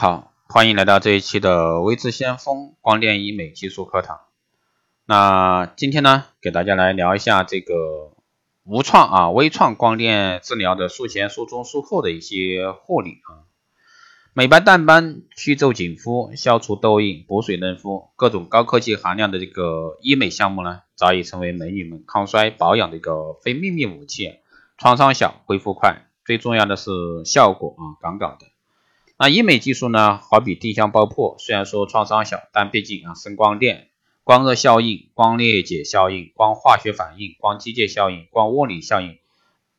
好，欢迎来到这一期的微智先锋光电医美技术课堂。那今天呢，给大家来聊一下这个无创啊、微创光电治疗的术前、术中、术后的一些护理啊，美白淡斑、去皱紧肤、消除痘印、补水嫩肤，各种高科技含量的这个医美项目呢，早已成为美女们抗衰保养的一个非秘密武器。创伤小，恢复快，最重要的是效果啊，杠杠的。那医美技术呢，好比定向爆破，虽然说创伤小，但毕竟啊，声光电、光热效应、光裂解效应、光化学反应、光机械效应、光物理效应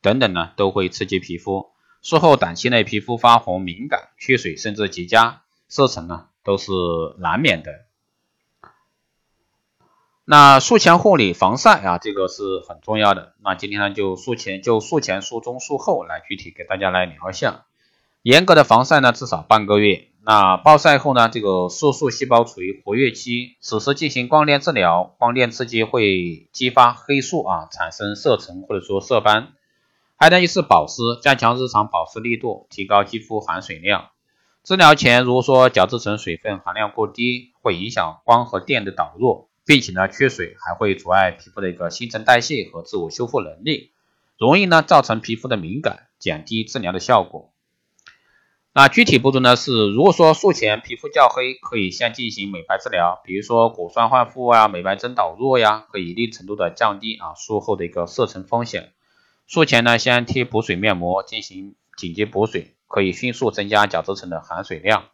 等等呢，都会刺激皮肤。术后短期内皮肤发红、敏感、缺水甚至结痂、色沉呢，都是难免的。那术前护理防晒啊，这个是很重要的。那今天呢，就术前就术前、术中、术后来具体给大家来聊一下。严格的防晒呢，至少半个月。那暴晒后呢，这个色素细胞处于活跃期，此时进行光电治疗，光电刺激会激发黑素啊，产生色沉或者说色斑。还能一次保湿，加强日常保湿力度，提高肌肤含水量。治疗前如果说角质层水分含量过低，会影响光和电的导入，并且呢，缺水还会阻碍皮肤的一个新陈代谢和自我修复能力，容易呢造成皮肤的敏感，减低治疗的效果。那具体步骤呢是，如果说术前皮肤较黑，可以先进行美白治疗，比如说果酸焕肤啊、美白针导入呀，可以一定程度的降低啊术后的一个色沉风险。术前呢，先贴补水面膜进行紧急补水，可以迅速增加角质层的含水量。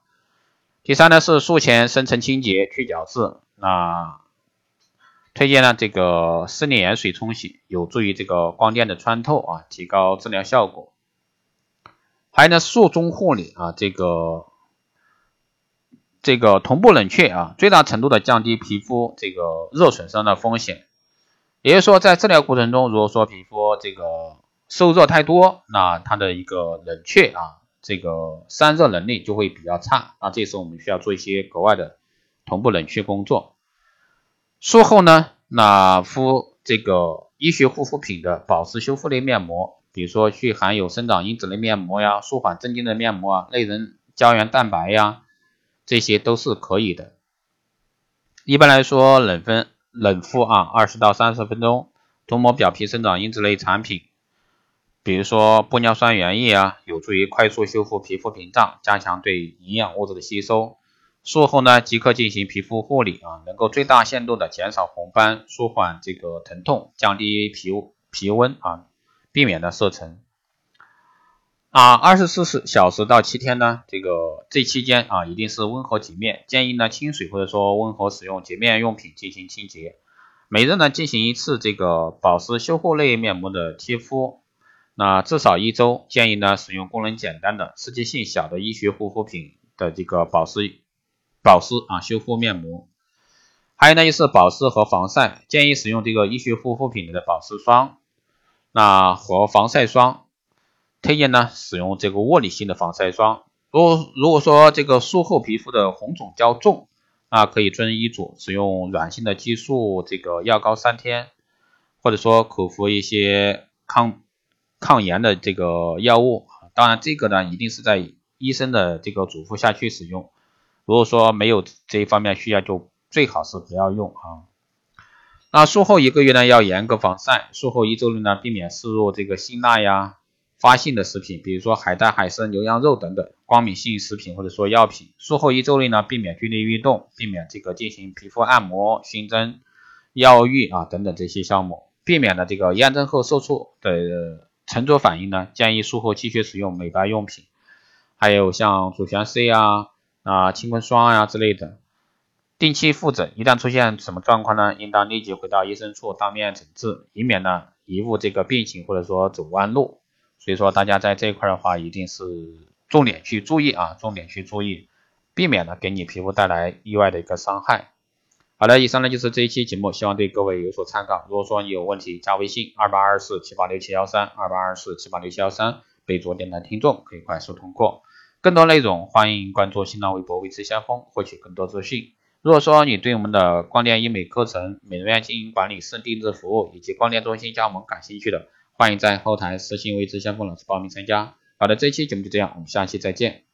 第三呢是术前深层清洁去角质，那推荐呢这个生理盐水冲洗，有助于这个光电的穿透啊，提高治疗效果。还有呢术中护理啊，这个这个同步冷却啊，最大程度的降低皮肤这个热损伤的风险。也就是说，在治疗过程中，如果说皮肤这个受热太多，那它的一个冷却啊，这个散热能力就会比较差。那这时候我们需要做一些格外的同步冷却工作。术后呢，那敷这个医学护肤品的保湿修复类面膜，比如说去含有生长因子类面膜呀，舒缓镇静的面膜啊，类人胶原蛋白呀，这些都是可以的。一般来说，冷分。冷敷啊，二十到三十分钟，涂抹表皮生长因子类产品，比如说玻尿酸原液啊，有助于快速修复皮肤屏障，加强对营养物质的吸收。术后呢，即刻进行皮肤护理啊，能够最大限度的减少红斑，舒缓这个疼痛，降低皮皮温啊，避免的色沉。啊，二十四小时到七天呢，这个这期间啊，一定是温和洁面，建议呢清水或者说温和使用洁面用品进行清洁。每日呢进行一次这个保湿修护类面膜的贴敷，那至少一周。建议呢使用功能简单的、刺激性小的医学护肤品的这个保湿保湿啊修复面膜。还有呢就是保湿和防晒，建议使用这个医学护肤品的保湿霜，那和防晒霜。推荐呢使用这个物理性的防晒霜。如果如果说这个术后皮肤的红肿较重，那可以遵医嘱使用软性的激素这个药膏三天，或者说口服一些抗抗炎的这个药物。当然这个呢一定是在医生的这个嘱咐下去使用。如果说没有这一方面需要，就最好是不要用啊。那术后一个月呢要严格防晒，术后一周内呢避免摄入这个辛辣呀。发性的食品，比如说海带、海参、牛羊肉等等光敏性食品或者说药品。术后一周内呢，避免剧烈运动，避免这个进行皮肤按摩、熏蒸、药浴啊等等这些项目，避免了这个炎症后受挫的沉着反应呢。建议术后继续使用美白用品，还有像左旋 C 啊、啊清坤霜啊之类的。定期复诊，一旦出现什么状况呢，应当立即回到医生处当面诊治，以免呢贻误这个病情或者说走弯路。所以说，大家在这一块的话，一定是重点去注意啊，重点去注意，避免呢给你皮肤带来意外的一个伤害。好了，以上呢就是这一期节目，希望对各位有所参考。如果说你有问题，加微信二八二四七八六七幺三二八二四七八六七幺三，备注电台听众，可以快速通过。更多内容，欢迎关注新浪微博“微知先锋”，获取更多资讯。如果说你对我们的光电医美课程、美容院经营管理、私定制服务以及光电中心加盟感兴趣的，欢迎在后台私信为知先锋老师报名参加。好的，这期节目就这样，我们下期再见。